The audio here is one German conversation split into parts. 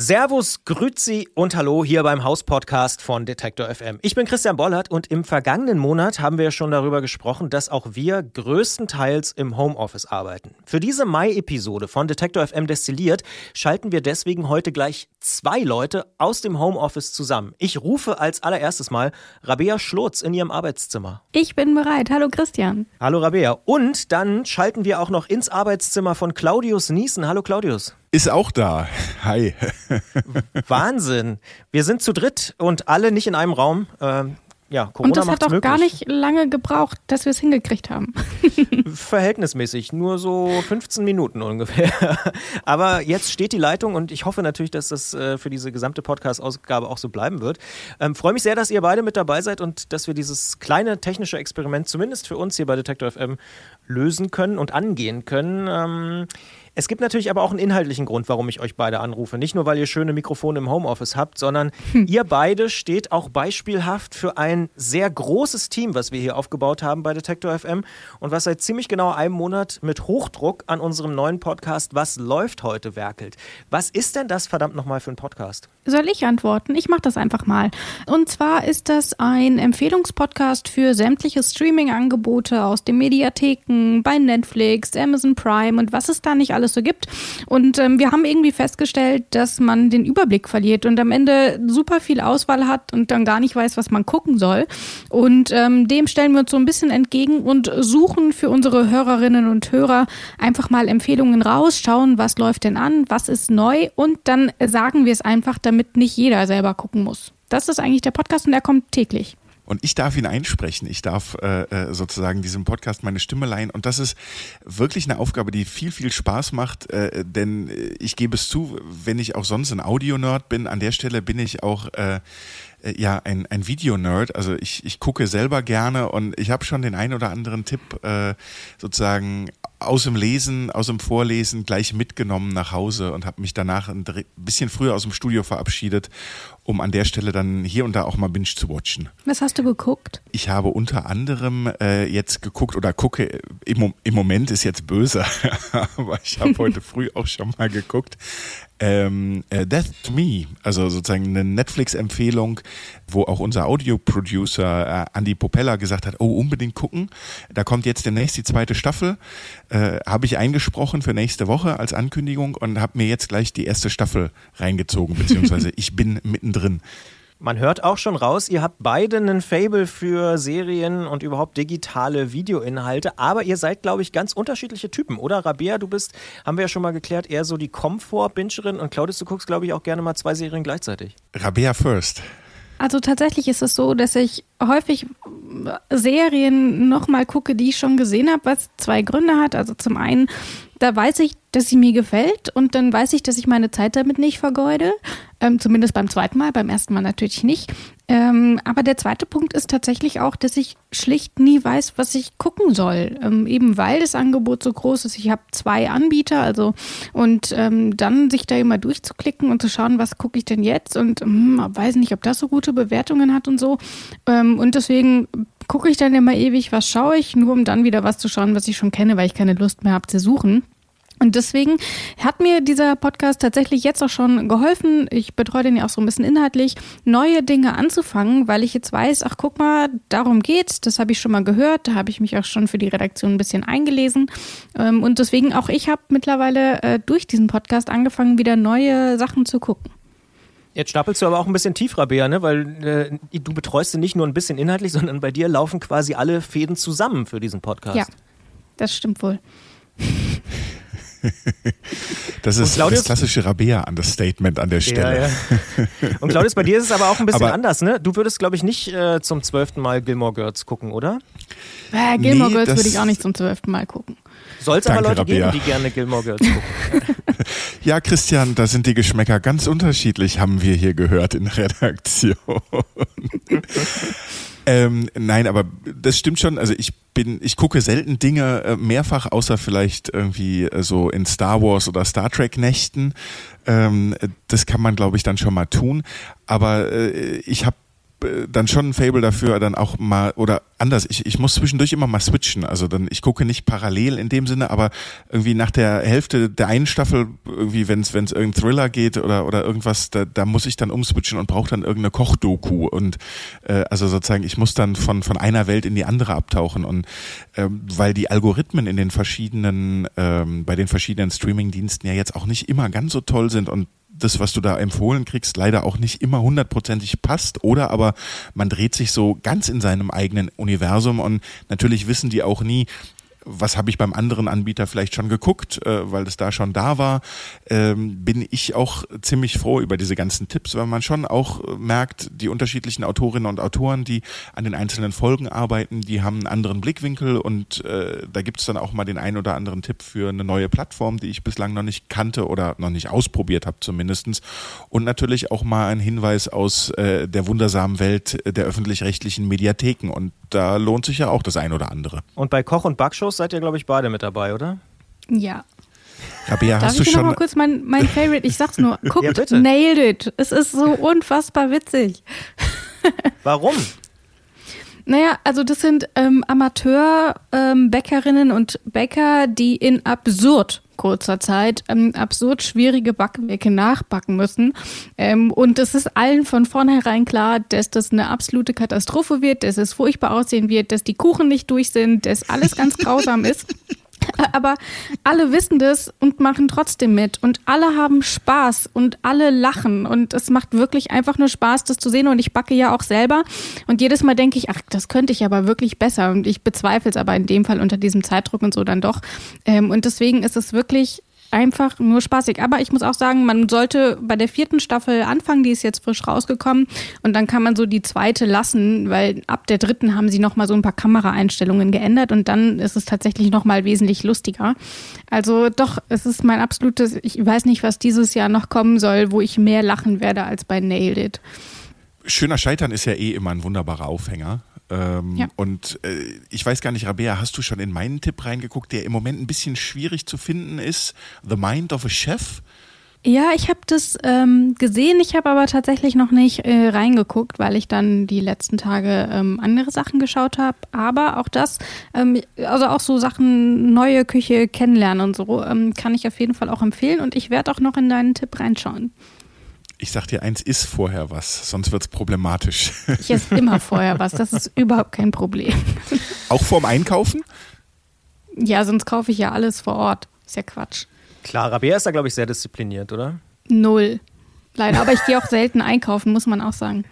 Servus, Grüzi und Hallo hier beim Hauspodcast von Detektor FM. Ich bin Christian Bollert und im vergangenen Monat haben wir schon darüber gesprochen, dass auch wir größtenteils im Homeoffice arbeiten. Für diese Mai-Episode von Detektor FM destilliert schalten wir deswegen heute gleich zwei Leute aus dem Homeoffice zusammen. Ich rufe als allererstes mal Rabea Schlotz in ihrem Arbeitszimmer. Ich bin bereit. Hallo Christian. Hallo Rabea. Und dann schalten wir auch noch ins Arbeitszimmer von Claudius Niesen. Hallo Claudius. Ist auch da. Hi. Wahnsinn. Wir sind zu dritt und alle nicht in einem Raum. Ähm, ja, Corona Und das hat doch möglich. gar nicht lange gebraucht, dass wir es hingekriegt haben. Verhältnismäßig, nur so 15 Minuten ungefähr. Aber jetzt steht die Leitung und ich hoffe natürlich, dass das äh, für diese gesamte Podcast-Ausgabe auch so bleiben wird. Ähm, Freue mich sehr, dass ihr beide mit dabei seid und dass wir dieses kleine technische Experiment zumindest für uns hier bei Detektor FM lösen können und angehen können. Ähm, es gibt natürlich aber auch einen inhaltlichen Grund, warum ich euch beide anrufe. Nicht nur, weil ihr schöne Mikrofone im Homeoffice habt, sondern ihr beide steht auch beispielhaft für ein sehr großes Team, was wir hier aufgebaut haben bei Detektor FM und was seit ziemlich genau einem Monat mit Hochdruck an unserem neuen Podcast Was läuft heute werkelt. Was ist denn das verdammt nochmal für ein Podcast? Soll ich antworten? Ich mache das einfach mal. Und zwar ist das ein Empfehlungspodcast für sämtliche Streaming-Angebote aus den Mediatheken, bei Netflix, Amazon Prime und was es da nicht alles so gibt. Und ähm, wir haben irgendwie festgestellt, dass man den Überblick verliert und am Ende super viel Auswahl hat und dann gar nicht weiß, was man gucken soll. Und ähm, dem stellen wir uns so ein bisschen entgegen und suchen für unsere Hörerinnen und Hörer einfach mal Empfehlungen raus, schauen, was läuft denn an, was ist neu und dann sagen wir es einfach, damit nicht jeder selber gucken muss. Das ist eigentlich der Podcast und der kommt täglich. Und ich darf ihn einsprechen. Ich darf äh, äh, sozusagen diesem Podcast meine Stimme leihen. Und das ist wirklich eine Aufgabe, die viel, viel Spaß macht. Äh, denn ich gebe es zu, wenn ich auch sonst ein Audio-Nerd bin, an der Stelle bin ich auch äh, äh, ja ein, ein Videonerd. Also ich, ich gucke selber gerne und ich habe schon den ein oder anderen Tipp äh, sozusagen aus dem Lesen, aus dem Vorlesen gleich mitgenommen nach Hause und habe mich danach ein bisschen früher aus dem Studio verabschiedet, um an der Stelle dann hier und da auch mal Binge zu watchen. Was hast du geguckt? Ich habe unter anderem äh, jetzt geguckt oder gucke, im, im Moment ist jetzt böse, aber ich habe heute früh auch schon mal geguckt, ähm, äh, Death to Me, also sozusagen eine Netflix-Empfehlung, wo auch unser Audio-Producer äh, Andy Popella gesagt hat, oh, unbedingt gucken. Da kommt jetzt demnächst die zweite Staffel. Äh, habe ich eingesprochen für nächste Woche als Ankündigung und habe mir jetzt gleich die erste Staffel reingezogen, beziehungsweise ich bin mittendrin. Man hört auch schon raus, ihr habt beide einen Fable für Serien und überhaupt digitale Videoinhalte, aber ihr seid, glaube ich, ganz unterschiedliche Typen, oder? Rabea, du bist, haben wir ja schon mal geklärt, eher so die Komfort-Bingerin und Claudius, du guckst, glaube ich, auch gerne mal zwei Serien gleichzeitig. Rabea first. Also tatsächlich ist es so, dass ich häufig Serien nochmal gucke, die ich schon gesehen habe, was zwei Gründe hat. Also zum einen, da weiß ich, dass sie mir gefällt und dann weiß ich, dass ich meine Zeit damit nicht vergeude. Ähm, zumindest beim zweiten Mal, beim ersten Mal natürlich nicht. Ähm, aber der zweite Punkt ist tatsächlich auch, dass ich schlicht nie weiß, was ich gucken soll. Ähm, eben weil das Angebot so groß ist. Ich habe zwei Anbieter, also und ähm, dann sich da immer durchzuklicken und zu schauen, was gucke ich denn jetzt und hm, weiß nicht, ob das so gute Bewertungen hat und so. Ähm, und deswegen gucke ich dann immer ewig, was schaue ich, nur um dann wieder was zu schauen, was ich schon kenne, weil ich keine Lust mehr habe zu suchen. Und deswegen hat mir dieser Podcast tatsächlich jetzt auch schon geholfen. Ich betreue den ja auch so ein bisschen inhaltlich, neue Dinge anzufangen, weil ich jetzt weiß, ach guck mal, darum geht's. Das habe ich schon mal gehört. Da habe ich mich auch schon für die Redaktion ein bisschen eingelesen. Ähm, und deswegen auch ich habe mittlerweile äh, durch diesen Podcast angefangen, wieder neue Sachen zu gucken. Jetzt stapelst du aber auch ein bisschen tiefer, Bea, ne? weil äh, du betreust ihn nicht nur ein bisschen inhaltlich, sondern bei dir laufen quasi alle Fäden zusammen für diesen Podcast. Ja, das stimmt wohl. Das ist Claudius, das klassische Rabea-Understatement an der Stelle. Ja, ja. Und Claudius, bei dir ist es aber auch ein bisschen aber, anders, ne? Du würdest, glaube ich, nicht äh, zum zwölften Mal Gilmore Girls gucken, oder? Äh, Gilmore nee, Girls würde ich auch nicht zum zwölften Mal gucken. Soll es aber Leute Rabea. geben, die gerne Gilmore Girls gucken. ja, Christian, da sind die Geschmäcker ganz unterschiedlich, haben wir hier gehört in Redaktion. Ähm, nein, aber das stimmt schon. Also ich bin, ich gucke selten Dinge äh, mehrfach, außer vielleicht irgendwie äh, so in Star Wars oder Star Trek Nächten. Ähm, das kann man, glaube ich, dann schon mal tun. Aber äh, ich habe dann schon ein Fable dafür, dann auch mal, oder anders, ich, ich muss zwischendurch immer mal switchen. Also dann, ich gucke nicht parallel in dem Sinne, aber irgendwie nach der Hälfte der einen Staffel, irgendwie, wenn es irgendein Thriller geht oder, oder irgendwas, da, da muss ich dann umswitchen und brauche dann irgendeine Kochdoku. Und äh, also sozusagen, ich muss dann von, von einer Welt in die andere abtauchen. Und ähm, weil die Algorithmen in den verschiedenen, ähm, bei den verschiedenen Streaming-Diensten ja jetzt auch nicht immer ganz so toll sind und das, was du da empfohlen kriegst, leider auch nicht immer hundertprozentig passt oder aber man dreht sich so ganz in seinem eigenen Universum und natürlich wissen die auch nie, was habe ich beim anderen Anbieter vielleicht schon geguckt, äh, weil es da schon da war, ähm, bin ich auch ziemlich froh über diese ganzen Tipps, weil man schon auch merkt, die unterschiedlichen Autorinnen und Autoren, die an den einzelnen Folgen arbeiten, die haben einen anderen Blickwinkel und äh, da gibt es dann auch mal den einen oder anderen Tipp für eine neue Plattform, die ich bislang noch nicht kannte oder noch nicht ausprobiert habe zumindestens Und natürlich auch mal ein Hinweis aus äh, der wundersamen Welt der öffentlich-rechtlichen Mediatheken und da lohnt sich ja auch das ein oder andere. Und bei Koch- und Backshows seid ihr, glaube ich, beide mit dabei, oder? Ja. Rabea, Darf hast ich du dir noch schon. mal kurz mein, mein Favorite, ich sag's nur, guckt, Ja, nailed it. Es ist so unfassbar witzig. Warum? Naja, also das sind ähm, Amateur-Bäckerinnen und Bäcker, die in absurd kurzer Zeit ähm, absurd schwierige Backwerke nachbacken müssen. Ähm, und es ist allen von vornherein klar, dass das eine absolute Katastrophe wird, dass es furchtbar aussehen wird, dass die Kuchen nicht durch sind, dass alles ganz grausam ist. Aber alle wissen das und machen trotzdem mit. Und alle haben Spaß und alle lachen. Und es macht wirklich einfach nur Spaß, das zu sehen. Und ich backe ja auch selber. Und jedes Mal denke ich, ach, das könnte ich aber wirklich besser. Und ich bezweifle es aber in dem Fall unter diesem Zeitdruck und so dann doch. Ähm, und deswegen ist es wirklich einfach nur spaßig. Aber ich muss auch sagen, man sollte bei der vierten Staffel anfangen, die ist jetzt frisch rausgekommen und dann kann man so die zweite lassen, weil ab der dritten haben sie nochmal so ein paar Kameraeinstellungen geändert und dann ist es tatsächlich nochmal wesentlich lustiger. Also doch, es ist mein absolutes, ich weiß nicht, was dieses Jahr noch kommen soll, wo ich mehr lachen werde als bei Nailed It. Schöner Scheitern ist ja eh immer ein wunderbarer Aufhänger. Ähm, Ja. Und äh, ich weiß gar nicht, Rabea, hast du schon in meinen Tipp reingeguckt, der im Moment ein bisschen schwierig zu finden ist? The Mind of a Chef? Ja, ich habe das ähm, gesehen, ich habe aber tatsächlich noch nicht äh, reingeguckt, weil ich dann die letzten Tage ähm, andere Sachen geschaut habe. Aber auch das, ähm, also auch so Sachen, neue Küche kennenlernen und so, ähm, kann ich auf jeden Fall auch empfehlen. Und ich werde auch noch in deinen Tipp reinschauen. Ich sag dir, eins ist vorher was, sonst wird's problematisch. Ich esse immer vorher was, das ist überhaupt kein Problem. Auch vorm Einkaufen? Ja, sonst kaufe ich ja alles vor Ort. Ist ja Quatsch. Klar, Rabea ist da, glaube ich, sehr diszipliniert, oder? Null. Leider. Aber ich gehe auch selten einkaufen, muss man auch sagen.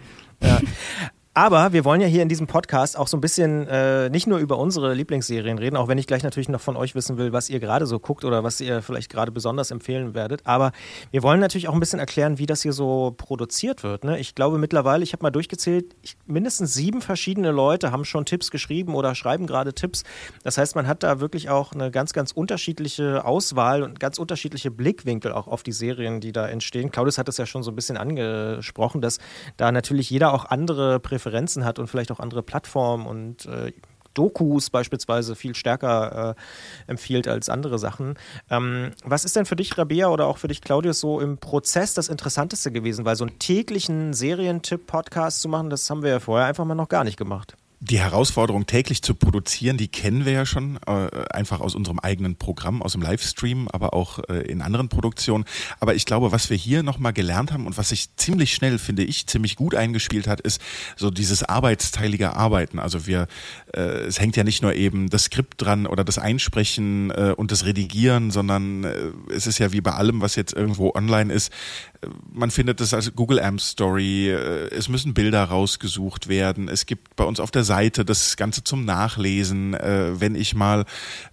Aber wir wollen ja hier in diesem Podcast auch so ein bisschen äh, nicht nur über unsere Lieblingsserien reden, auch wenn ich gleich natürlich noch von euch wissen will, was ihr gerade so guckt oder was ihr vielleicht gerade besonders empfehlen werdet. Aber wir wollen natürlich auch ein bisschen erklären, wie das hier so produziert wird. Ne? Ich glaube mittlerweile, ich habe mal durchgezählt, ich, mindestens sieben verschiedene Leute haben schon Tipps geschrieben oder schreiben gerade Tipps. Das heißt, man hat da wirklich auch eine ganz, ganz unterschiedliche Auswahl und ganz unterschiedliche Blickwinkel auch auf die Serien, die da entstehen. Claudius hat es ja schon so ein bisschen angesprochen, dass da natürlich jeder auch andere Präferenzen hat und vielleicht auch andere Plattformen und äh, Dokus beispielsweise viel stärker äh, empfiehlt als andere Sachen. Ähm, was ist denn für dich, Rabea, oder auch für dich, Claudius, so im Prozess das Interessanteste gewesen? Weil so einen täglichen Serientipp-Podcast zu machen, das haben wir ja vorher einfach mal noch gar nicht gemacht. Die Herausforderung, täglich zu produzieren, die kennen wir ja schon, äh, einfach aus unserem eigenen Programm, aus dem Livestream, aber auch äh, in anderen Produktionen. Aber ich glaube, was wir hier nochmal gelernt haben und was sich ziemlich schnell, finde ich, ziemlich gut eingespielt hat, ist so dieses arbeitsteilige Arbeiten. Also wir, äh, es hängt ja nicht nur eben das Skript dran oder das Einsprechen äh, und das Redigieren, sondern äh, es ist ja wie bei allem, was jetzt irgendwo online ist, man findet es als Google Amp Story, äh, es müssen Bilder rausgesucht werden, es gibt bei uns auf der Seite das Ganze zum Nachlesen, äh, wenn ich mal,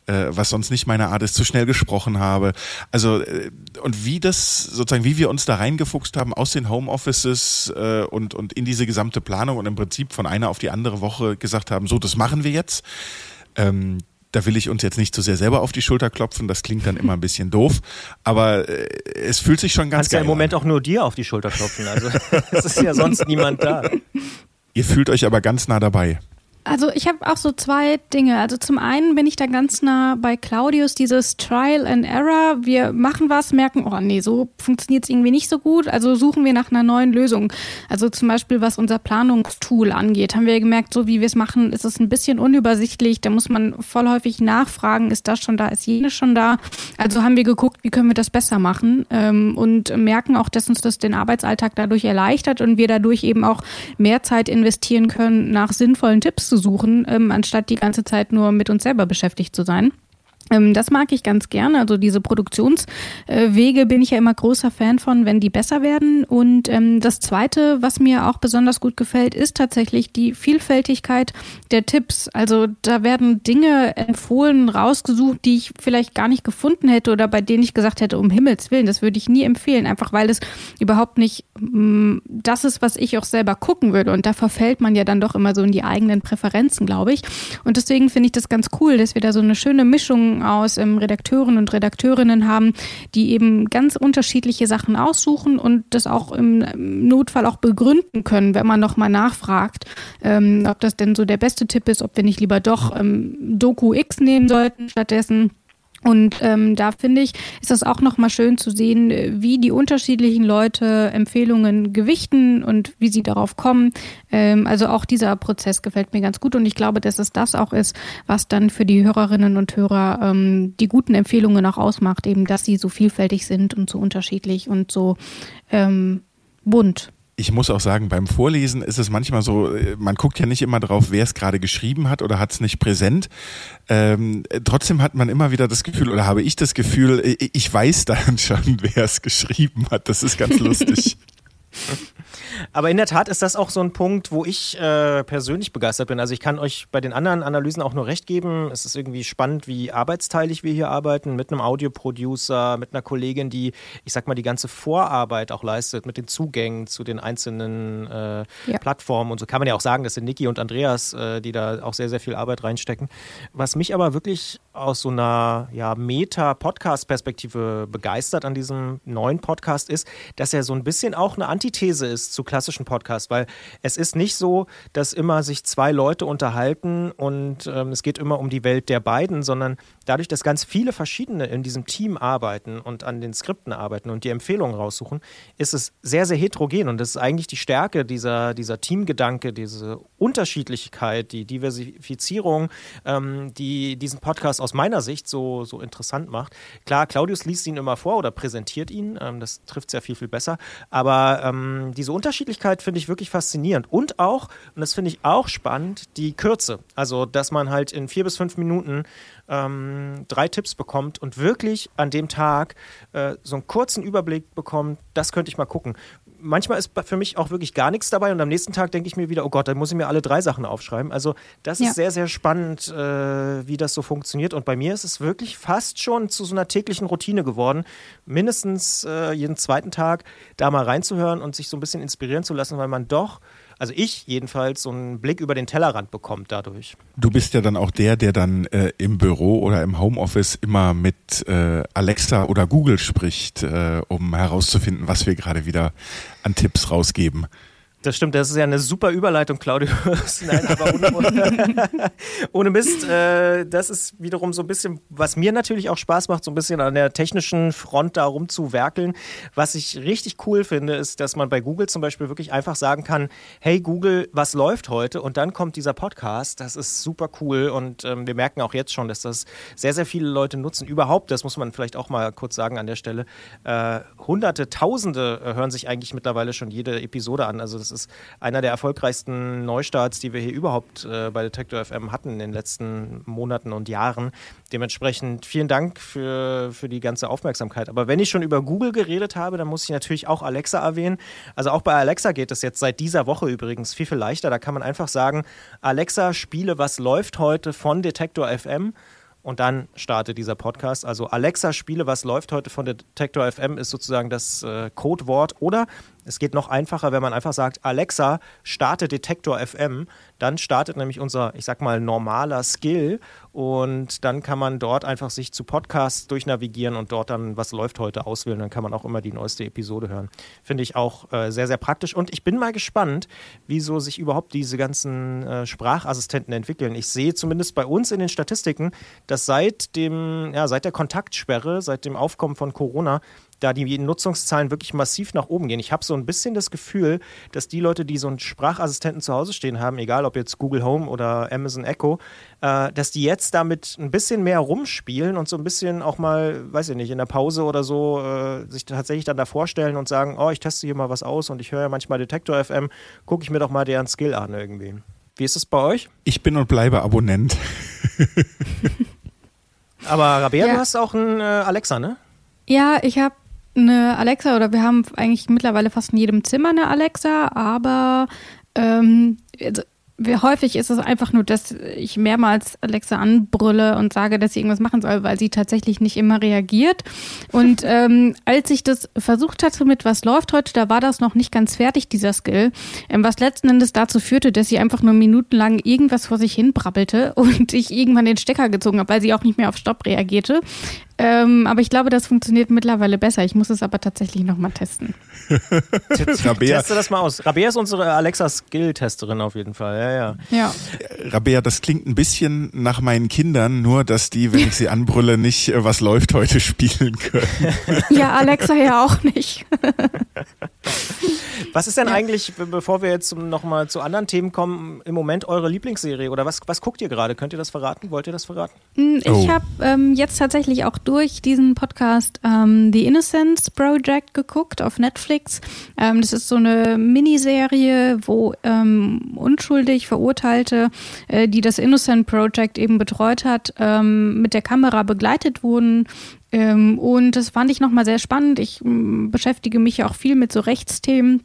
äh, was sonst nicht meine Art ist, zu schnell gesprochen habe. Also äh, und wie das sozusagen, wie wir uns da reingefuchst haben aus den Homeoffices äh, und, und in diese gesamte Planung und im Prinzip von einer auf die andere Woche gesagt haben, so, das machen wir jetzt. Ähm, da will ich uns jetzt nicht zu sehr selber auf die Schulter klopfen, das klingt dann immer ein bisschen doof, aber äh, es fühlt sich schon ganz Kannst ja geil im Moment an. auch nur dir auf die Schulter klopfen. Also es ist ja sonst niemand da. Ihr fühlt euch aber ganz nah dabei. Also ich habe auch so zwei Dinge. Also zum einen bin ich da ganz nah bei Claudius, dieses Trial and Error. Wir machen was, merken, oh nee, so funktioniert es irgendwie nicht so gut. Also suchen wir nach einer neuen Lösung. Also zum Beispiel, was unser Planungstool angeht, haben wir gemerkt, so wie wir es machen, ist es ein bisschen unübersichtlich. Da muss man voll häufig nachfragen, ist das schon da, ist jenes schon da. Also haben wir geguckt, wie können wir das besser machen ähm, und merken auch, dass uns das den Arbeitsalltag dadurch erleichtert und wir dadurch eben auch mehr Zeit investieren können, nach sinnvollen Tipps suchen, ähm, anstatt die ganze Zeit nur mit uns selber beschäftigt zu sein. Ähm, das mag ich ganz gerne. Also diese Produktionswege bin ich ja immer großer Fan von, wenn die besser werden. Und ähm, das Zweite, was mir auch besonders gut gefällt, ist tatsächlich die Vielfältigkeit der Tipps. Also da werden Dinge empfohlen, rausgesucht, die ich vielleicht gar nicht gefunden hätte oder bei denen ich gesagt hätte, um Himmels Willen, das würde ich nie empfehlen, einfach weil es überhaupt nicht mm, das ist, was ich auch selber gucken würde. Und da verfällt man ja dann doch immer so in die eigenen Präferenzen, glaube ich. Und deswegen finde ich das ganz cool, dass wir da so eine schöne Mischung aus ähm, Redakteuren und Redakteurinnen haben, die eben ganz unterschiedliche Sachen aussuchen und das auch im Notfall auch begründen können, wenn man nochmal nachfragt, ähm, ob das denn so der beste Tipp ist, ob wir nicht lieber doch ähm, Doku X nehmen sollten stattdessen. Und ähm, da finde ich, ist das auch nochmal schön zu sehen, wie die unterschiedlichen Leute Empfehlungen gewichten und wie sie darauf kommen. Ähm, also auch dieser Prozess gefällt mir ganz gut und ich glaube, dass es das auch ist, was dann für die Hörerinnen und Hörer ähm, die guten Empfehlungen auch ausmacht, eben dass sie so vielfältig sind und so unterschiedlich und so ähm, bunt ich muss auch sagen, beim Vorlesen ist es manchmal so, äh, man guckt ja nicht immer drauf, wer es gerade geschrieben hat oder hat es nicht präsent. Ähm, trotzdem hat man immer wieder das Gefühl, oder habe ich das Gefühl, äh, ich weiß dann schon, wer es geschrieben hat. Das ist ganz lustig. Aber in der Tat ist das auch so ein Punkt, wo ich äh, persönlich begeistert bin. Also ich kann euch bei den anderen Analysen auch nur recht geben. Es ist irgendwie spannend, wie arbeitsteilig wir hier arbeiten, mit einem Audioproducer, mit einer Kollegin, die, ich sag mal, die ganze Vorarbeit auch leistet, mit den Zugängen zu den einzelnen äh, ja. Plattformen. Und so kann man ja auch sagen, das sind Niki und Andreas, äh, die da auch sehr, sehr viel Arbeit reinstecken. Was mich aber wirklich aus so einer ja, Meta-Podcast-Perspektive begeistert an diesem neuen Podcast ist, dass er so ein bisschen auch eine Antithese ist zu klassischen Podcasts, weil es ist nicht so, dass immer sich zwei Leute unterhalten und ähm, es geht immer um die Welt der beiden, sondern dadurch, dass ganz viele verschiedene in diesem Team arbeiten und an den Skripten arbeiten und die Empfehlungen raussuchen, ist es sehr, sehr heterogen und das ist eigentlich die Stärke dieser, dieser Teamgedanke, diese Unterschiedlichkeit, die Diversifizierung, ähm, die diesen Podcast aus meiner Sicht so, so interessant macht. Klar, Claudius liest ihn immer vor oder präsentiert ihn, ähm, das trifft sehr viel, viel besser, aber ähm, diese Unterschiedlichkeit finde ich wirklich faszinierend und auch, und das finde ich auch spannend, die Kürze. Also, dass man halt in vier bis fünf Minuten ähm, drei Tipps bekommt und wirklich an dem Tag äh, so einen kurzen Überblick bekommt, das könnte ich mal gucken. Manchmal ist für mich auch wirklich gar nichts dabei und am nächsten Tag denke ich mir wieder, oh Gott, dann muss ich mir alle drei Sachen aufschreiben. Also das ja. ist sehr, sehr spannend, äh, wie das so funktioniert. Und bei mir ist es wirklich fast schon zu so einer täglichen Routine geworden, mindestens äh, jeden zweiten Tag da mal reinzuhören und sich so ein bisschen inspirieren zu lassen, weil man doch also ich jedenfalls, so einen Blick über den Tellerrand bekommt dadurch. Du bist ja dann auch der, der dann äh, im Büro oder im Homeoffice immer mit äh, Alexa oder Google spricht, äh, um herauszufinden, was wir gerade wieder an Tipps rausgeben. Das stimmt, das ist ja eine super Überleitung, Claudius. Nein, aber ohne, ohne, Mist, äh, das ist wiederum so ein bisschen, was mir natürlich auch Spaß macht, so ein bisschen an der technischen Front da rumzuwerkeln. Was ich richtig cool finde, ist, dass man bei Google zum Beispiel wirklich einfach sagen kann, hey Google, was läuft heute? Und dann kommt dieser Podcast. Das ist super cool und ähm, wir merken auch jetzt schon, dass das sehr, sehr viele Leute nutzen. Überhaupt, das muss man vielleicht auch mal kurz sagen an der Stelle, äh, Hunderte, Tausende äh, hören sich eigentlich mittlerweile schon jede Episode an. Also das ist einer der erfolgreichsten Neustarts, die wir hier überhaupt äh, bei Detector FM hatten in den letzten Monaten und Jahren. Dementsprechend vielen Dank für, für die ganze Aufmerksamkeit. Aber wenn ich schon über Google geredet habe, dann muss ich natürlich auch Alexa erwähnen. Also auch bei Alexa geht es jetzt seit dieser Woche übrigens viel, viel leichter. Da kann man einfach sagen, Alexa, spiele, was läuft heute von Detektor FM und dann startet dieser Podcast. Also Alexa, spiele, was läuft heute von Detektor FM ist sozusagen das äh, Codewort oder Es geht noch einfacher, wenn man einfach sagt, Alexa, starte Detektor FM. Dann startet nämlich unser, ich sag mal, normaler Skill und dann kann man dort einfach sich zu Podcasts durchnavigieren und dort dann, was läuft heute, auswählen. Dann kann man auch immer die neueste Episode hören. Finde ich auch äh, sehr, sehr praktisch. Und ich bin mal gespannt, wieso sich überhaupt diese ganzen äh, Sprachassistenten entwickeln. Ich sehe zumindest bei uns in den Statistiken, dass seit dem, ja, seit der Kontaktsperre, seit dem Aufkommen von Corona, da die Nutzungszahlen wirklich massiv nach oben gehen. Ich habe so ein bisschen das Gefühl, dass die Leute, die so einen Sprachassistenten zu Hause stehen haben, egal ob jetzt Google Home oder Amazon Echo, äh, dass die jetzt damit ein bisschen mehr rumspielen und so ein bisschen auch mal, weiß ich nicht, in der Pause oder so äh, sich tatsächlich dann da vorstellen und sagen, oh, ich teste hier mal was aus und ich höre ja manchmal Detektor FM, gucke ich mir doch mal deren Skill an irgendwie. Wie ist es bei euch? Ich bin und bleibe Abonnent. Aber Rabea, ja. du hast auch einen äh, Alexa, ne? Ja, ich habe eine Alexa oder wir haben eigentlich mittlerweile fast in jedem Zimmer eine Alexa, aber ähm, also wie häufig ist es einfach nur, dass ich mehrmals Alexa anbrülle und sage, dass sie irgendwas machen soll, weil sie tatsächlich nicht immer reagiert. Und ähm, als ich das versucht hatte mit was läuft heute, da war das noch nicht ganz fertig, dieser Skill, ähm, was letzten Endes dazu führte, dass sie einfach nur minutenlang irgendwas vor sich hin brabbelte und ich irgendwann den Stecker gezogen habe, weil sie auch nicht mehr auf Stopp reagierte. Ähm, aber ich glaube, das funktioniert mittlerweile besser. Ich muss es aber tatsächlich nochmal testen. Rabea. Teste das mal aus. Rabea ist unsere Alexa-Skill-Testerin auf jeden Fall. Ja, ja. ja. Rabea, das klingt ein bisschen nach meinen Kindern, nur dass die, wenn ich sie anbrülle, nicht äh, was läuft heute spielen können. Ja, Alexa ja auch nicht. Was ist denn ja. eigentlich, bevor wir jetzt nochmal zu anderen Themen kommen, im Moment eure Lieblingsserie? Oder was, was guckt ihr gerade? Könnt ihr das verraten? Wollt ihr das verraten? Hm, ich oh. habe ähm, jetzt tatsächlich auch durch diesen Podcast ähm, The Innocence Project geguckt auf Netflix. Ähm, das ist so eine Miniserie, wo ähm, unschuldig Verurteilte, äh, die das Innocent Project eben betreut hat, ähm, mit der Kamera begleitet wurden ähm, und das fand ich nochmal sehr spannend. Ich ähm, beschäftige mich ja auch viel mit so Rechtsthemen.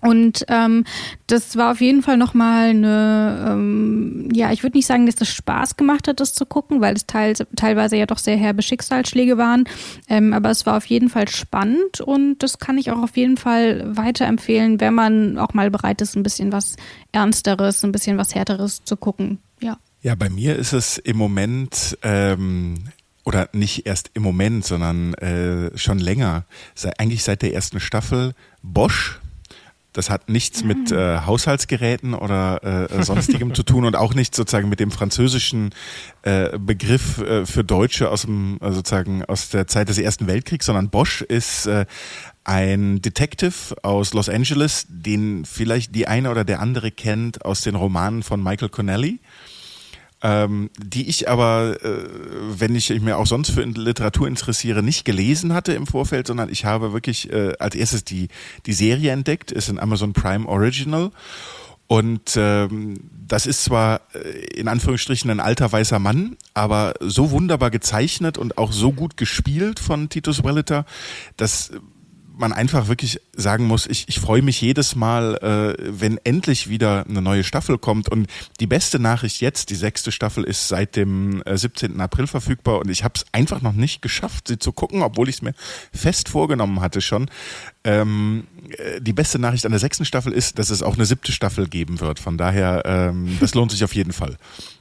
Und ähm, das war auf jeden Fall nochmal eine, ähm, ja, ich würde nicht sagen, dass das Spaß gemacht hat, das zu gucken, weil es teils, teilweise ja doch sehr herbe Schicksalsschläge waren. Ähm, aber es war auf jeden Fall spannend und das kann ich auch auf jeden Fall weiterempfehlen, wenn man auch mal bereit ist, ein bisschen was Ernsteres, ein bisschen was Härteres zu gucken. Ja. Ja, bei mir ist es im Moment ähm, oder nicht erst im Moment, sondern äh, schon länger, sei, eigentlich seit der ersten Staffel, Bosch. Das hat nichts mit ah. äh, Haushaltsgeräten oder äh, äh, sonstigem zu tun und auch nicht sozusagen mit dem französischen äh, Begriff äh, für Deutsche aus dem äh, sozusagen aus der Zeit des Ersten Weltkriegs, sondern Bosch ist äh, ein Detective aus Los Angeles, den vielleicht die eine oder der andere kennt aus den Romanen von Michael Connelly ähm, die ich aber, äh, wenn ich mich auch sonst für Literatur interessiere, nicht gelesen hatte im Vorfeld, sondern ich habe wirklich äh, als erstes die, die Serie entdeckt, ist ein Amazon Prime Original. Und ähm, das ist zwar äh, in Anführungsstrichen ein alter weißer Mann, aber so wunderbar gezeichnet und auch so gut gespielt von Titus Welliter, dass man einfach wirklich sagen muss, ich, ich freue mich jedes Mal, äh, wenn endlich wieder eine neue Staffel kommt. Und die beste Nachricht jetzt, die sechste Staffel ist seit dem äh, 17. April verfügbar und ich habe es einfach noch nicht geschafft, sie zu gucken, obwohl ich es mir fest vorgenommen hatte schon. Ähm, äh, die beste Nachricht an der sechsten Staffel ist, dass es auch eine siebte Staffel geben wird. Von daher, ähm, das lohnt sich auf jeden Fall.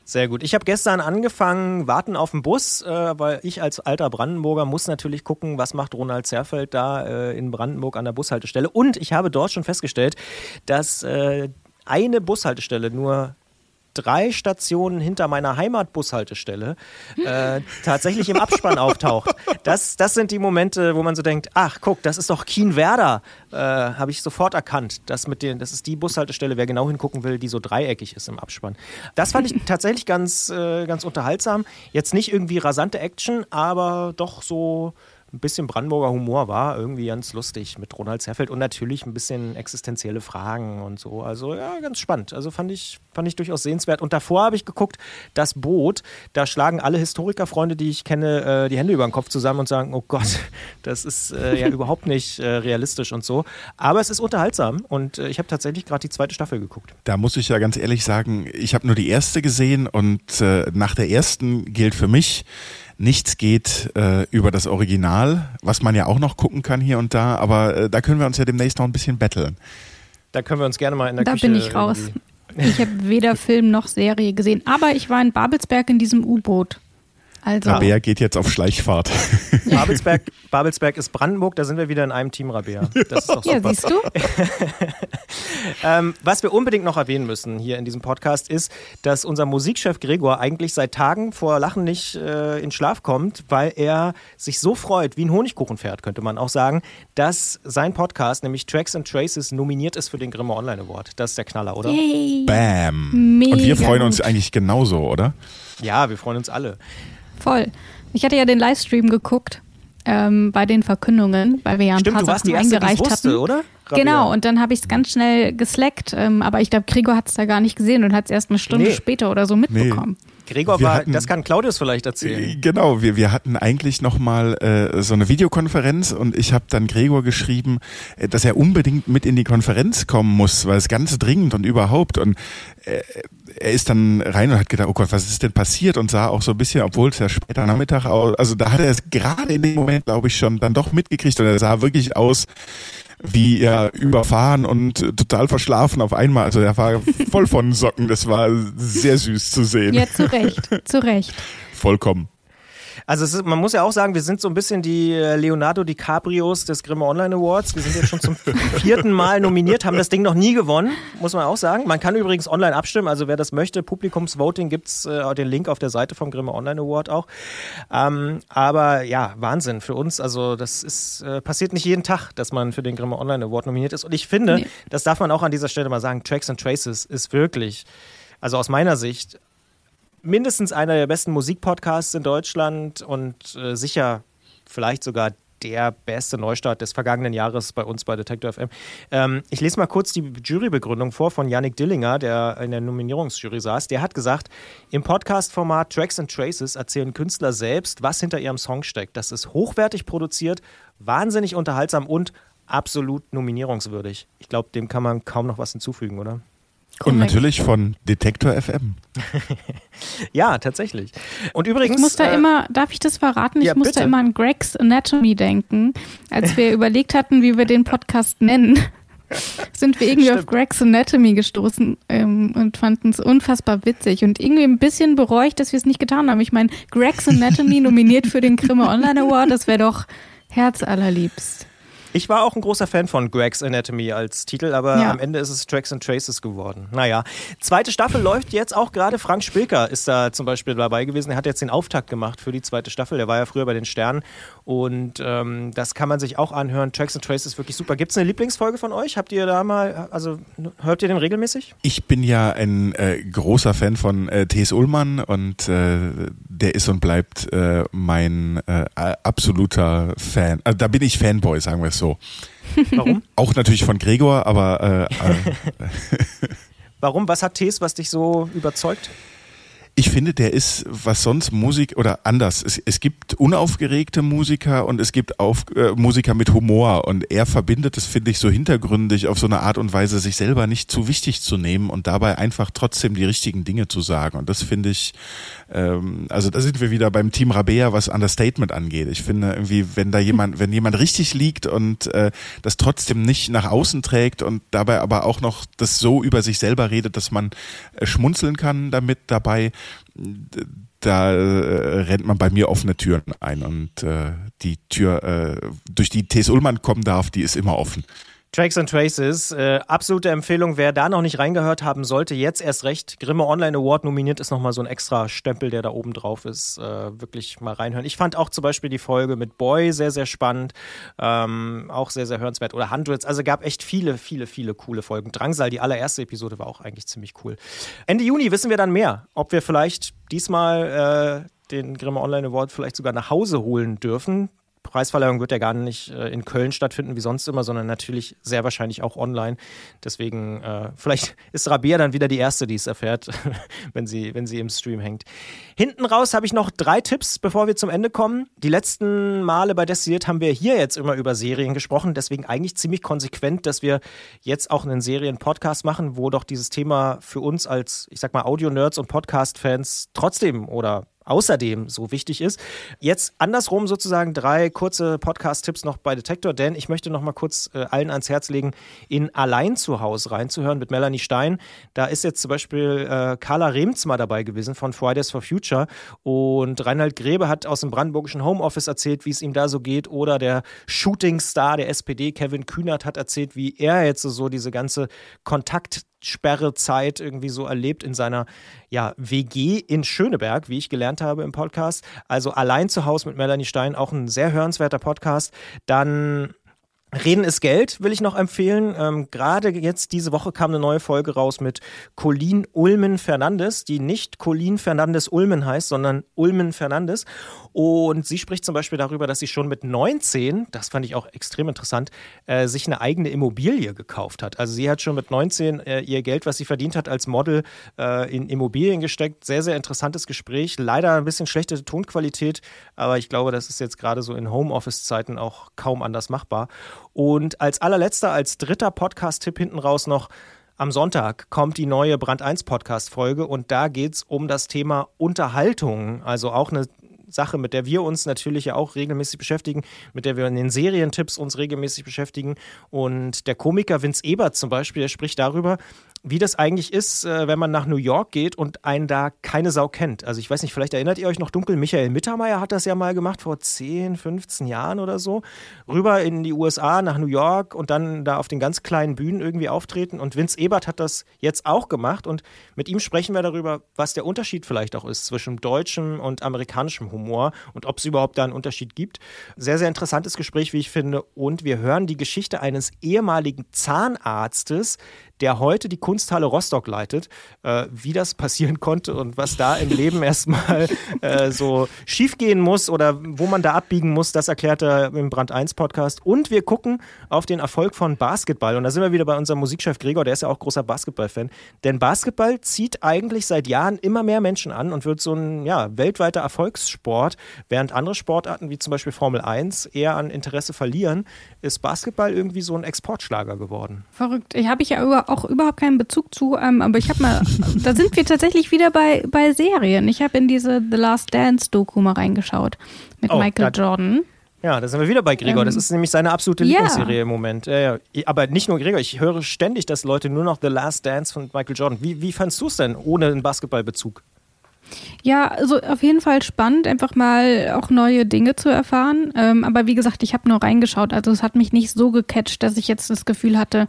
Sehr gut. Ich habe gestern angefangen, warten auf den Bus, äh, weil ich als alter Brandenburger muss natürlich gucken, was macht Ronald Zerfeld da äh, in Brandenburg an der Bushaltestelle. Und ich habe dort schon festgestellt, dass äh, eine Bushaltestelle nur drei Stationen hinter meiner Heimatbushaltestelle äh, tatsächlich im Abspann auftaucht. Das, das sind die Momente, wo man so denkt, ach guck, das ist doch Kienwerder. Äh, Habe ich sofort erkannt. Das, mit den, das ist die Bushaltestelle, wer genau hingucken will, die so dreieckig ist im Abspann. Das fand ich tatsächlich ganz, äh, ganz unterhaltsam. Jetzt nicht irgendwie rasante Action, aber doch so ein bisschen Brandenburger Humor war, irgendwie ganz lustig mit Ronald Zerfeld und natürlich ein bisschen existenzielle Fragen und so. Also ja, ganz spannend. Also fand ich, fand ich durchaus sehenswert. Und davor habe ich geguckt, das Boot, da schlagen alle Historikerfreunde, die ich kenne, äh, die Hände über den Kopf zusammen und sagen, oh Gott, das ist äh, ja überhaupt nicht äh, realistisch und so. Aber es ist unterhaltsam und ich habe tatsächlich gerade die zweite Staffel geguckt. Da muss ich ja ganz ehrlich sagen, ich habe nur die erste gesehen und nach der ersten gilt für mich, nichts geht äh, über das Original, was man ja auch noch gucken kann hier und da, aber äh, da können wir uns ja demnächst noch ein bisschen betteln. Da können wir uns gerne mal in der da Küche... bin ich raus. Ich habe weder Film noch Serie gesehen, aber ich war in Babelsberg in diesem U-Boot. Also, Rabea geht jetzt auf Schleichfahrt. Babelsberg, Babelsberg ist Brandenburg, da sind wir wieder in einem Team, Rabea. Das ist doch ja, super. siehst du? Ähm, was wir unbedingt noch erwähnen müssen hier in diesem Podcast ist, dass unser Musikchef Gregor eigentlich seit Tagen vor Lachen nicht äh, in Schlaf kommt, weil er sich so freut, wie ein Honigkuchenpferd, könnte man auch sagen, dass sein Podcast, nämlich Tracks and Traces, nominiert ist für den Grimme Online Award. Das ist der Knaller, oder? Yay. Bam. und wir Mega freuen uns gut. eigentlich genauso, oder? Ja, wir freuen uns alle. Voll. Ich hatte ja den Livestream geguckt ähm, bei den Verkündungen, weil wir ja ein Stimmt, paar du warst die Sachen Erste, eingereicht wusste, hatten. oder? Rabea? Genau, und dann habe ich es ganz schnell geslackt, ähm, aber ich glaube, Gregor hat es da gar nicht gesehen und hat es erst eine Stunde Nee. später oder so mitbekommen. Gregor Wir war, hatten- das kann Claudius vielleicht erzählen. Genau, wir, wir hatten eigentlich nochmal äh, so eine Videokonferenz und ich habe dann Gregor geschrieben, äh, dass er unbedingt mit in die Konferenz kommen muss, weil es ganz dringend und überhaupt. Und äh, er ist dann rein und hat gedacht, oh Gott, was ist denn passiert? Und sah auch so ein bisschen, obwohl es ja später Nachmittag aus, also da hat er es gerade in dem Moment, glaube ich, schon dann doch mitgekriegt und er sah wirklich aus wie ja überfahren und total verschlafen auf einmal. Also er war voll von Socken. Das war sehr süß zu sehen. Ja, zu Recht, zu Recht. Vollkommen. Also es ist, man muss ja auch sagen, wir sind so ein bisschen die äh, Leonardo DiCaprios des Grimme Online Awards. Wir sind jetzt schon zum vierten Mal nominiert, haben das Ding noch nie gewonnen, muss man auch sagen. Man kann übrigens online abstimmen, also wer das möchte, Publikumsvoting gibt's äh, den Link auf der Seite vom Grimme Online Award auch. Ähm, aber ja, Wahnsinn für uns. Also das ist äh, passiert nicht jeden Tag, dass man für den Grimme Online Award nominiert ist. Und ich finde, Nee. das darf man auch an dieser Stelle mal sagen, Tracks and Traces ist wirklich, also aus meiner Sicht, mindestens einer der besten Musikpodcasts in Deutschland und äh, sicher vielleicht sogar der beste Neustart des vergangenen Jahres bei uns bei Detector FM. Ähm, ich lese mal kurz die Jurybegründung vor von Yannick Dillinger, der in der Nominierungsjury saß. Der hat gesagt, im Podcast-Format Tracks and Traces erzählen Künstler selbst, was hinter ihrem Song steckt. Das ist hochwertig produziert, wahnsinnig unterhaltsam und absolut nominierungswürdig. Ich glaube, dem kann man kaum noch was hinzufügen, oder? Und Korrekt. natürlich von Detektor FM. Ja, tatsächlich. Und übrigens. Ich muss da äh, immer, darf ich das verraten? Ich ja, muss bitte. da immer an Greg's Anatomy denken. Als wir überlegt hatten, wie wir den Podcast nennen, sind wir irgendwie auf Stimmt. Greg's Anatomy gestoßen ähm, und fanden es unfassbar witzig. Und irgendwie ein bisschen bereue ich, dass wir es nicht getan haben. Ich meine, Greg's Anatomy nominiert für den Grimme Online Award, das wäre doch herzallerliebst. Ich war auch ein großer Fan von Greg's Anatomy als Titel, aber Ja. am Ende ist es Tracks and Traces geworden. Naja, zweite Staffel läuft jetzt auch gerade. Frank Spilker ist da zum Beispiel dabei gewesen. Er hat jetzt den Auftakt gemacht für die zweite Staffel. Der war ja früher bei den Sternen und ähm, das kann man sich auch anhören. Tracks and Traces ist wirklich super. Gibt es eine Lieblingsfolge von euch? Habt ihr da mal, also hört ihr den regelmäßig? Ich bin ja ein äh, großer Fan von äh, T.S. Ullmann und äh, der ist und bleibt äh, mein äh, absoluter Fan. Also da bin ich Fanboy, sagen wir es so. Warum? Auch natürlich von Gregor, aber äh, äh, Warum? Was hat Tees, was dich so überzeugt? Ich finde, der ist, was sonst Musik oder anders. Es, es gibt unaufgeregte Musiker und es gibt auf, äh, Musiker mit Humor und er verbindet es, finde ich, so hintergründig auf so eine Art und Weise, sich selber nicht zu wichtig zu nehmen und dabei einfach trotzdem die richtigen Dinge zu sagen. Und das finde ich, ähm, also da sind wir wieder beim Team Rabea, was Understatement angeht. Ich finde irgendwie, wenn da jemand, wenn jemand richtig liegt und äh, das trotzdem nicht nach außen trägt und dabei aber auch noch das so über sich selber redet, dass man äh, schmunzeln kann damit dabei, da äh, rennt man bei mir offene Türen ein und äh, die Tür, äh, durch die T.S. Ullmann kommen darf, die ist immer offen. Tracks and Traces, äh, absolute Empfehlung. Wer da noch nicht reingehört haben sollte, jetzt erst recht. Grimme Online Award nominiert ist nochmal so ein extra Stempel, der da oben drauf ist. Äh, wirklich mal reinhören. Ich fand auch zum Beispiel die Folge mit Boy sehr, sehr spannend. Ähm, auch sehr, sehr hörenswert. Oder Hundreds. Also gab echt viele, viele, viele coole Folgen. Drangsal, die allererste Episode war auch eigentlich ziemlich cool. Ende Juni wissen wir dann mehr, ob wir vielleicht diesmal äh, den Grimme Online Award vielleicht sogar nach Hause holen dürfen. Preisverleihung wird ja gar nicht äh, in Köln stattfinden wie sonst immer, sondern natürlich sehr wahrscheinlich auch online. Deswegen, äh, vielleicht ist Rabea dann wieder die Erste, die es erfährt, wenn sie, wenn sie im Stream hängt. Hinten raus habe ich noch drei Tipps, bevor wir zum Ende kommen. Die letzten Male bei Destilliert haben wir hier jetzt immer über Serien gesprochen, deswegen eigentlich ziemlich konsequent, dass wir jetzt auch einen Serien-Podcast machen, wo doch dieses Thema für uns als, ich sag mal, Audio-Nerds und Podcast-Fans trotzdem oder außerdem so wichtig ist. Jetzt andersrum sozusagen drei kurze Podcast-Tipps noch bei Detektor, denn ich möchte noch mal kurz äh, allen ans Herz legen, in Allein zu Hause reinzuhören mit Melanie Stein. Da ist jetzt zum Beispiel äh, Carla Remz mal dabei gewesen von Fridays for Future und Reinhard Grebe hat aus dem brandenburgischen Homeoffice erzählt, wie es ihm da so geht oder der Shootingstar der SPD Kevin Kühnert hat erzählt, wie er jetzt so diese ganze Kontakt Sperrezeit irgendwie so erlebt in seiner ja, WG in Schöneberg, wie ich gelernt habe im Podcast. Also allein zu Hause mit Melanie Stein, auch ein sehr hörenswerter Podcast. Dann Reden ist Geld, will ich noch empfehlen. Ähm, Gerade jetzt diese Woche kam eine neue Folge raus mit Colin Ulmen Fernandes, die nicht Colin Fernandes Ulmen heißt, sondern Ulmen Fernandes. Und sie spricht zum Beispiel darüber, dass sie schon mit 19, das fand ich auch extrem interessant, äh, sich eine eigene Immobilie gekauft hat. Also sie hat schon mit 19 äh, ihr Geld, was sie verdient hat, als Model äh, in Immobilien gesteckt. Sehr, sehr interessantes Gespräch. Leider ein bisschen schlechte Tonqualität, aber ich glaube, das ist jetzt gerade so in Homeoffice-Zeiten auch kaum anders machbar. Und als allerletzter, als dritter Podcast-Tipp hinten raus noch, am Sonntag kommt die neue Brand 1 Podcast-Folge und da geht es um das Thema Unterhaltung. Also auch eine Sache, mit der wir uns natürlich ja auch regelmäßig beschäftigen, mit der wir in den Serientipps uns regelmäßig beschäftigen. Und der Komiker Vince Ebert zum Beispiel, der spricht darüber, wie das eigentlich ist, äh, wenn man nach New York geht und einen da keine Sau kennt. Also ich weiß nicht, vielleicht erinnert ihr euch noch dunkel, Michael Mittermeier hat das ja mal gemacht vor 10, 15 Jahren oder so. Rüber in die USA, nach New York und dann da auf den ganz kleinen Bühnen irgendwie auftreten. Und Vince Ebert hat das jetzt auch gemacht und mit ihm sprechen wir darüber, was der Unterschied vielleicht auch ist zwischen deutschem und amerikanischem Humor und ob es überhaupt da einen Unterschied gibt. Sehr, sehr interessantes Gespräch, wie ich finde. Und wir hören die Geschichte eines ehemaligen Zahnarztes, der heute die Kunsthalle Rostock leitet, äh, wie das passieren konnte und was da im Leben erstmal äh, so schiefgehen muss oder wo man da abbiegen muss, das erklärt er im Brand 1 Podcast. Und wir gucken auf den Erfolg von Basketball. Und da sind wir wieder bei unserem Musikchef Gregor, der ist ja auch großer Basketball-Fan. Denn Basketball zieht eigentlich seit Jahren immer mehr Menschen an und wird so ein ja, weltweiter Erfolgssport, während andere Sportarten wie zum Beispiel Formel 1 eher an Interesse verlieren, ist Basketball irgendwie so ein Exportschlager geworden. Verrückt. Ich habe ich ja auch überhaupt keinen Bezug zu, ähm, aber ich habe mal, da sind wir tatsächlich wieder bei, bei Serien. Ich habe in diese The Last Dance Doku mal reingeschaut mit oh, Michael Jordan. Ja, da sind wir wieder bei Gregor. Ähm, das ist nämlich seine absolute Lieblingsserie ja. im Moment. Ja, ja. Aber nicht nur Gregor, ich höre ständig, dass Leute nur noch The Last Dance von Michael Jordan. Wie, wie fandst du es denn ohne einen Basketballbezug? Ja, also auf jeden Fall spannend, einfach mal auch neue Dinge zu erfahren. Ähm, aber wie gesagt, ich habe nur reingeschaut. Also es hat mich nicht so gecatcht, dass ich jetzt das Gefühl hatte,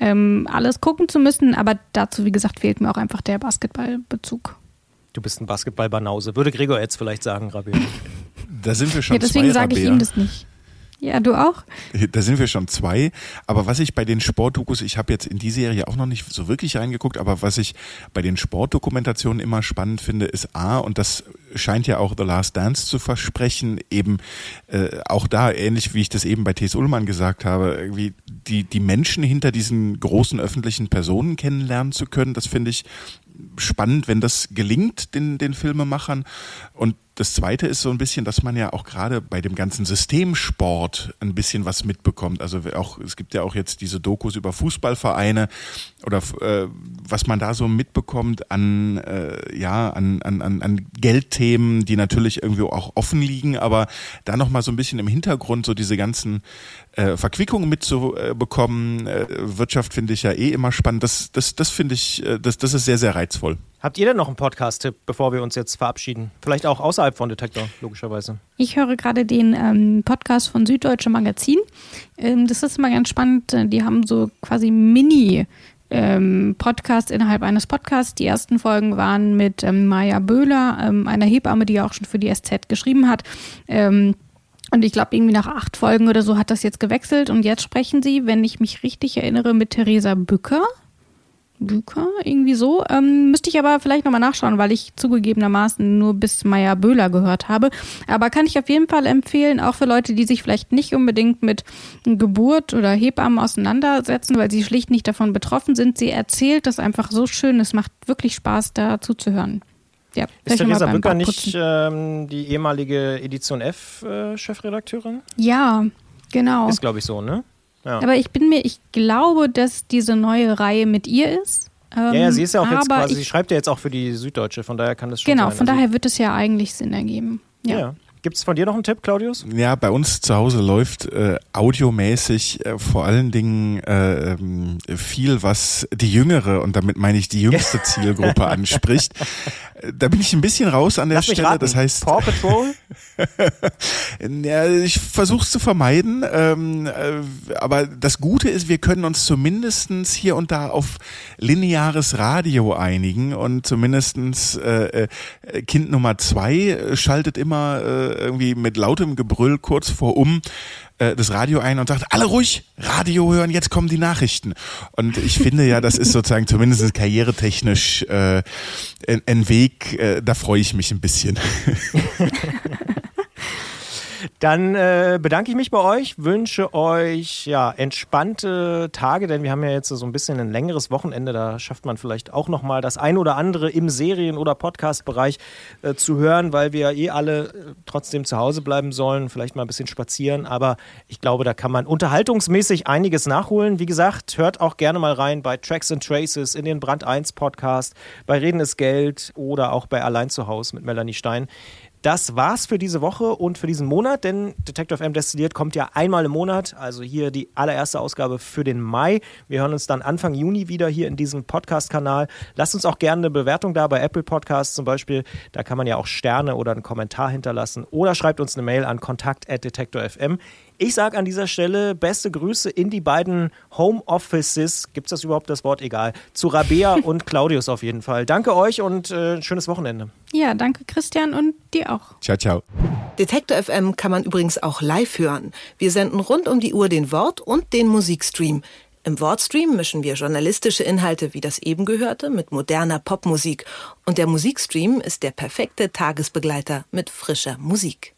ähm, alles gucken zu müssen. Aber dazu, wie gesagt, fehlt mir auch einfach der Basketballbezug. Du bist ein Basketballbanause, würde Gregor jetzt vielleicht sagen, Rabi. Da sind wir schon ja, deswegen sage ich ihm das nicht. Ja, du auch? Da sind wir schon zwei. Aber was ich bei den Sportdokus, ich habe jetzt in die Serie auch noch nicht so wirklich reingeguckt, aber was ich bei den Sportdokumentationen immer spannend finde, ist A, und das scheint ja auch The Last Dance zu versprechen, eben äh, auch da, ähnlich wie ich das eben bei T.S. Ullmann gesagt habe, irgendwie die, die Menschen hinter diesen großen öffentlichen Personen kennenlernen zu können. Das finde ich spannend, wenn das gelingt, den, den Filmemachern. Und das Zweite ist so ein bisschen, dass man ja auch gerade bei dem ganzen Systemsport ein bisschen was mitbekommt. Also auch es gibt ja auch jetzt diese Dokus über Fußballvereine oder äh, was man da so mitbekommt an äh, ja an, an, an Geldthemen, die natürlich irgendwie auch offen liegen, aber da noch mal so ein bisschen im Hintergrund so diese ganzen äh, Verquickungen mitzubekommen. Äh, Wirtschaft finde ich ja eh immer spannend. Das das das finde ich äh, das das ist sehr sehr reizvoll. Habt ihr denn noch einen Podcast-Tipp, bevor wir uns jetzt verabschieden? Vielleicht auch außerhalb von Detektor, logischerweise. Ich höre gerade den ähm, Podcast von Süddeutsche Magazin. Ähm, das ist immer ganz spannend. Die haben so quasi Mini- ähm, Podcast innerhalb eines Podcasts. Die ersten Folgen waren mit ähm, Maja Böhler, ähm, einer Hebamme, die ja auch schon für die SZ geschrieben hat. Ähm, und ich glaube, irgendwie nach acht Folgen oder so hat das jetzt gewechselt. Und jetzt sprechen sie, wenn ich mich richtig erinnere, mit Theresa Bücker. Büker, irgendwie so. Ähm, müsste ich aber vielleicht nochmal nachschauen, weil ich zugegebenermaßen nur bis Meier Böhler gehört habe. Aber kann ich auf jeden Fall empfehlen, auch für Leute, die sich vielleicht nicht unbedingt mit Geburt oder Hebammen auseinandersetzen, weil sie schlicht nicht davon betroffen sind. Sie erzählt das einfach so schön. Es macht wirklich Spaß, da zuzuzuhören. Ja, ist Theresa Bücker nicht ähm, die ehemalige Edition F-Chefredakteurin? Äh, ja, genau. Ist, glaube ich, so, ne? Ja. Aber ich bin mir, ich glaube, dass diese neue Reihe mit ihr ist. Ähm, ja, ja, sie ist ja auch jetzt quasi, ich, sie schreibt ja jetzt auch für die Süddeutsche, von daher kann das schon Genau, sein. von Also- daher wird es ja eigentlich Sinn ergeben. Ja. Ja. Gibt es von dir noch einen Tipp, Claudius? Ja, bei uns zu Hause läuft äh, audiomäßig äh, vor allen Dingen äh, ähm, viel, was die jüngere, und damit meine ich die jüngste Zielgruppe anspricht. Da bin ich ein bisschen raus an der Lass Stelle. Das heißt, Paw Patrol? Ja, ich versuche es zu vermeiden, ähm, äh, aber das Gute ist, wir können uns zumindestens hier und da auf lineares Radio einigen und zumindestens äh, äh, Kind Nummer zwei äh, schaltet immer äh, irgendwie mit lautem Gebrüll kurz vor um äh, das Radio ein und sagt, alle ruhig, Radio hören, jetzt kommen die Nachrichten. Und ich finde ja, das ist sozusagen zumindest karrieretechnisch äh, ein, ein Weg, äh, da freue ich mich ein bisschen. Dann äh, bedanke ich mich bei euch, wünsche euch ja entspannte Tage, denn wir haben ja jetzt so ein bisschen ein längeres Wochenende. Da schafft man vielleicht auch noch mal das ein oder andere im Serien- oder Podcast-Bereich äh, zu hören, weil wir eh alle äh, trotzdem zu Hause bleiben sollen, vielleicht mal ein bisschen spazieren. Aber ich glaube, da kann man unterhaltungsmäßig einiges nachholen. Wie gesagt, hört auch gerne mal rein bei Tracks and Traces in den Brand 1 Podcast, bei Reden ist Geld oder auch bei Allein zu Hause mit Melanie Stein. Das war's für diese Woche und für diesen Monat, denn Detective M Destilliert kommt ja einmal im Monat, also hier die allererste Ausgabe für den Mai. Wir hören uns dann Anfang Juni wieder hier in diesem Podcast-Kanal. Lasst uns auch gerne eine Bewertung da bei Apple Podcasts zum Beispiel. Da kann man ja auch Sterne oder einen Kommentar hinterlassen oder schreibt uns eine Mail an kontakt.detektor.fm. Ich sage an dieser Stelle beste Grüße in die beiden Home Offices. Gibt es das überhaupt das Wort? Egal. Zu Rabea und Claudius auf jeden Fall. Danke euch und äh, schönes Wochenende. ja, danke Christian und dir auch. Ciao, ciao. Detektor FM kann man übrigens auch live hören. Wir senden rund um die Uhr den Wort- und den Musikstream. Im Wortstream mischen wir journalistische Inhalte wie das eben gehörte mit moderner Popmusik. Und der Musikstream ist der perfekte Tagesbegleiter mit frischer Musik.